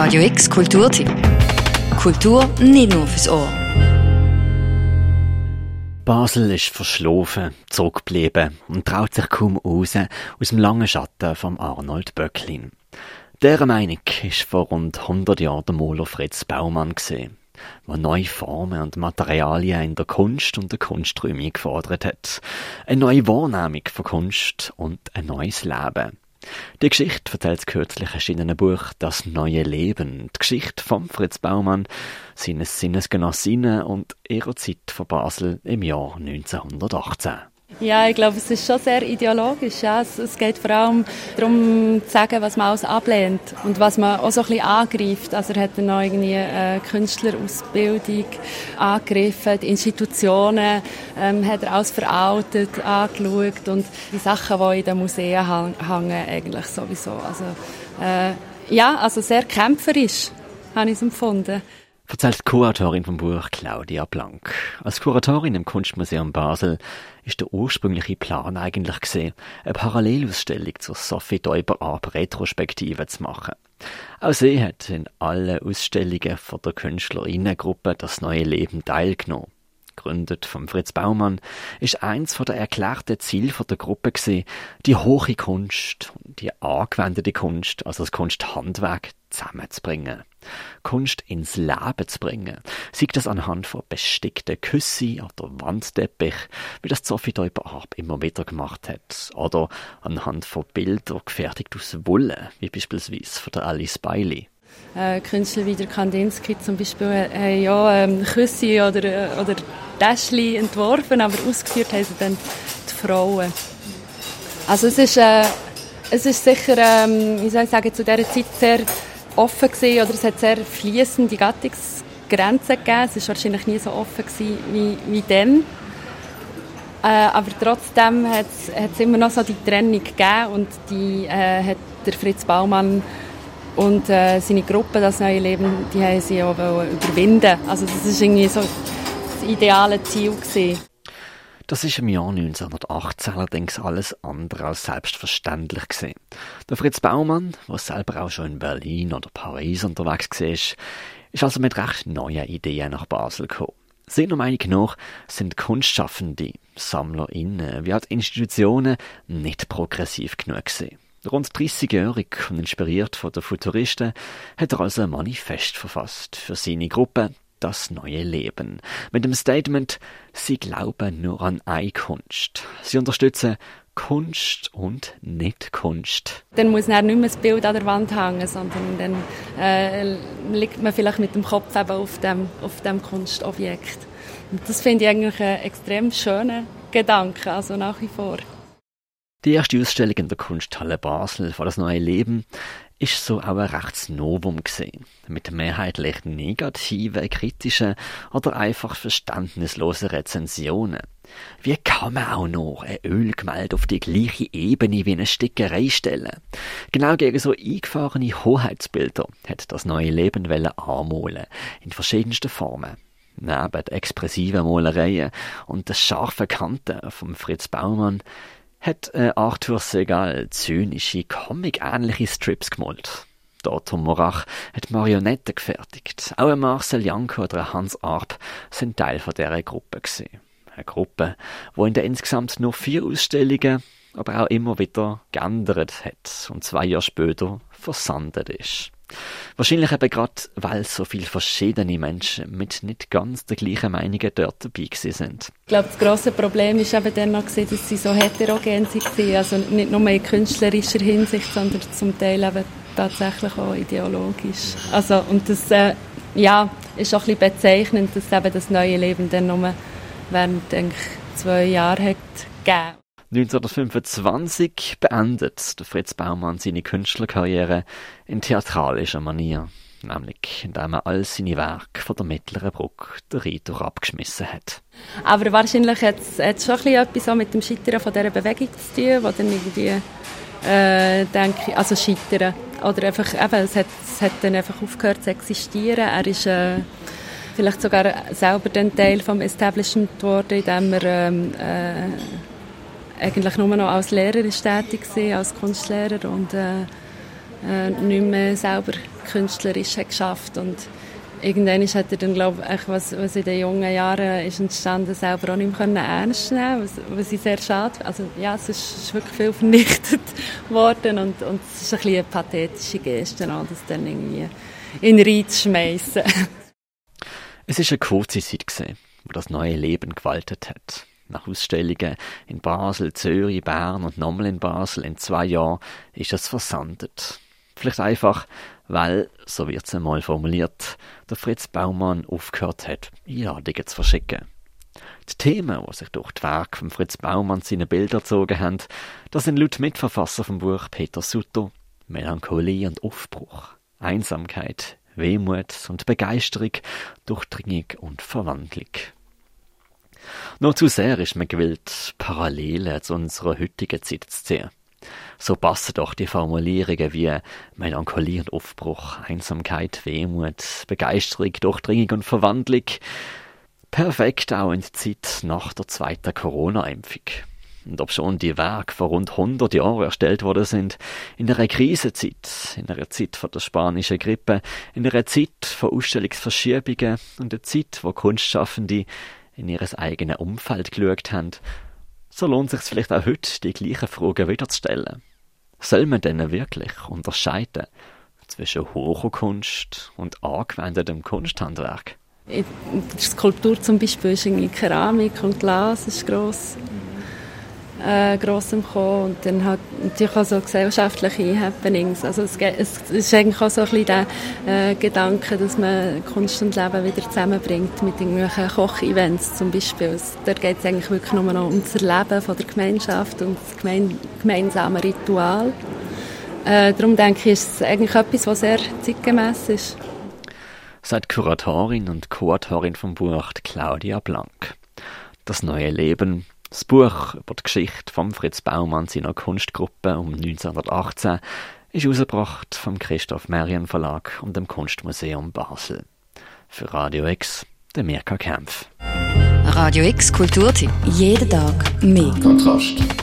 Radio X Kulturtipp. Kultur nicht nur fürs Ohr. Basel ist verschlafen, zurückgeblieben und traut sich kaum raus aus dem langen Schatten von Arnold Böcklin. Dieser Meinung ist vor rund 100 Jahren der Maler Fritz Baumann gesehen, der neue Formen und Materialien in der Kunst und der Kunsträume gefordert hat. Eine neue Wahrnehmung von Kunst und ein neues Leben. Die Geschichte erzählt das kürzlich erschienene Buch Das neue Leben. Die Geschichte von Fritz Baumann, seines Sinnesgenossinnen und ihrer Zeit von Basel im Jahr 1918. Ja, ich glaube, es ist schon sehr ideologisch. Ja. Es, es, geht vor allem darum, zu sagen, was man alles ablehnt und was man auch so ein bisschen angreift. Also er hat dann noch irgendwie eine Künstlerausbildung angegriffen, die Institutionen ähm, hat er alles veraltet angeschaut und die Sachen, die in den Museen hängen, eigentlich sowieso. Also, äh, ja, also sehr kämpferisch, habe ich es empfunden erzählt die Kuratorin vom Buch Claudia Blank. Als Kuratorin im Kunstmuseum Basel ist der ursprüngliche Plan eigentlich gesehen, eine Parallelausstellung zur Sophie Däuber Art Retrospektive zu machen. Auch sie hat in allen Ausstellungen von der Künstlerinnengruppe das neue Leben teilgenommen. Gegründet von Fritz Baumann, ist eins der erklärten Ziel der Gruppe gewesen, die hohe Kunst und die angewendete Kunst, also das Kunsthandwerk, zusammenzubringen. Kunst ins Leben zu bringen. Sieht das anhand von bestickten Küssen oder Wandteppich, wie das Sophie Deuber immer wieder gemacht hat. Oder anhand von Bildern gefertigt aus Wolle, wie beispielsweise von der Alice Bailey. Äh, Künstler wie der Kandinsky zum Beispiel äh, ja ähm, Küsse oder, äh, oder Täschchen entworfen, aber ausgeführt haben sie dann die Frauen. Also es ist, äh, es ist sicher, ähm, wie soll ich sagen, zu dieser Zeit sehr offen gewesen, oder es hat sehr fließende Gattungsgrenzen gegeben. Es war wahrscheinlich nie so offen gewesen wie, wie dann. Äh, aber trotzdem hat es immer noch so die Trennung gegeben und die äh, hat der Fritz Baumann und äh, seine Gruppe, das neue Leben, die haben sie auch überwinden. Also das ist irgendwie so das ideale Ziel gewesen. Das ist im Jahr 1918 allerdings alles andere als selbstverständlich gesehen. Der Fritz Baumann, der selber auch schon in Berlin oder Paris unterwegs war, ist also mit recht neuen Ideen nach Basel gekommen. Seiner Meinung nach sind Kunstschaffende, SammlerInnen wie auch Institutionen nicht progressiv genug gesehen. Rund 30-jährig und inspiriert von den Futuristen hat er also ein Manifest verfasst für seine Gruppe, das neue Leben. Mit dem Statement, sie glauben nur an eine Kunst. Sie unterstützen Kunst und nicht Kunst. Dann muss dann nicht mehr das Bild an der Wand hängen, sondern dann äh, liegt man vielleicht mit dem Kopf eben auf dem, auf dem Kunstobjekt. Und das finde ich eigentlich einen extrem schönen Gedanke, also nach wie vor. Die erste Ausstellung in der Kunsthalle Basel von das neue Leben ist so auch ein rechts Novum gesehen, mit mehrheitlich negativen, kritischen oder einfach verständnislosen Rezensionen. Wie kann man auch noch ein Ölgemälde auf die gleiche Ebene wie eine Stickerei stellen? Genau gegen so eingefahrene Hoheitsbilder hat das neue Leben anmalen, in verschiedensten Formen. Neben expressiven Malereien und den scharfen Kanten von Fritz Baumann hat äh, Arthur Segal zynische, comic-ähnliche Strips gemalt. Tom Morach hat Marionetten gefertigt. Auch Marcel Janko oder Hans Arp sind Teil von dieser Gruppe gewesen. Eine Gruppe, wo in der insgesamt nur vier Ausstellungen, aber auch immer wieder geändert hat und zwei Jahre später versandet ist. Wahrscheinlich eben gerade, weil so viele verschiedene Menschen mit nicht ganz der gleichen Meinungen dort dabei sind. Ich glaube, das grosse Problem ist eben dann noch, dass sie so heterogen waren. Also nicht nur in künstlerischer Hinsicht, sondern zum Teil eben tatsächlich auch ideologisch. Also, und das äh, ja, ist auch ein bisschen bezeichnend, dass eben das neue Leben dann nur während denke, zwei Jahren hat gegeben 1925 beendet Fritz Baumann seine Künstlerkarriere in theatralischer Manier, nämlich indem er all seine Werke von der Mittleren Brücke der Rhein abgeschmissen hat. Aber wahrscheinlich hat es schon etwas mit dem Scheitern von dieser Bewegung zu tun, wo dann irgendwie, äh, denke also Scheitern, oder einfach, eben, es hat, es hat dann einfach aufgehört zu existieren. Er ist äh, vielleicht sogar selber dann Teil vom Establishment geworden, indem er ähm, äh, eigentlich nur noch als Lehrer tätig gewesen, als Kunstlehrer und äh, äh, nicht mehr selber künstlerisch hat geschafft und irgendwann hat er dann, glaube ich, was, was in den jungen Jahren ist entstanden, selber auch nicht mehr ernst nehmen was, was ich sehr schade Also ja, es ist, ist wirklich viel vernichtet worden und, und es ist ein bisschen eine pathetische Geste, das dann irgendwie in den Reiz schmeißen. Es ist eine kurze Zeit gewesen, wo das neue Leben gewaltet hat. Nach Ausstellungen in Basel, Zürich, Bern und nochmal in Basel in zwei Jahren ist es versandet. Vielleicht einfach, weil, so wird es einmal formuliert, der Fritz Baumann aufgehört hat, Einladungen zu verschicken. Die Themen, die sich durch die Werke von Fritz Baumann seine Bilder gezogen haben, das sind laut Mitverfasser vom Buch Peter Sutter Melancholie und Aufbruch, Einsamkeit, Wehmut und Begeisterung, Durchdringung und Verwandlung. Noch zu sehr ist man gewillt, Parallelen zu unserer heutigen Zeit zu ziehen. So passen doch die Formulierungen wie Melancholie und Aufbruch, Einsamkeit, Wehmut, Begeisterung, Durchdringung und Verwandlung perfekt auch in die Zeit nach der zweiten Corona-Impfung. Und ob schon die Werke vor rund 100 Jahren erstellt worden sind, in einer Krisenzeit, in einer Zeit von der spanischen Grippe, in einer Zeit von Ausstellungsverschiebungen und einer Zeit, wo Kunstschaffende in ihres eigenen Umfeld geschaut haben, so lohnt es sich vielleicht auch heute, die gleichen Fragen wieder zu stellen. Soll man denn wirklich unterscheiden zwischen hoher Kunst und angewendetem Kunsthandwerk? Die Skulptur zum Beispiel ist Keramik und Glas ist gross äh, gross im Kommen und dann halt natürlich auch so gesellschaftliche Happenings. Also es, es ist eigentlich auch so ein bisschen der äh, Gedanke, dass man Kunst und Leben wieder zusammenbringt mit irgendwelchen Kochevents zum Beispiel. Also, dort geht es eigentlich wirklich nur noch um das Erleben von der Gemeinschaft und das gemein gemeinsame Ritual. Äh, darum denke ich, ist es eigentlich etwas, was sehr zeitgemäß ist. Seit Kuratorin und Co-Autorin vom Buch Claudia Blank. Das neue Leben das Buch über die Geschichte von Fritz Baumann seiner Kunstgruppe um 1918 ist herausgebracht vom Christoph Merien Verlag und dem Kunstmuseum Basel. Für Radio X, der Mirka Kempf. Radio X Kulturtipp. Jeden Tag mehr. Kontrast.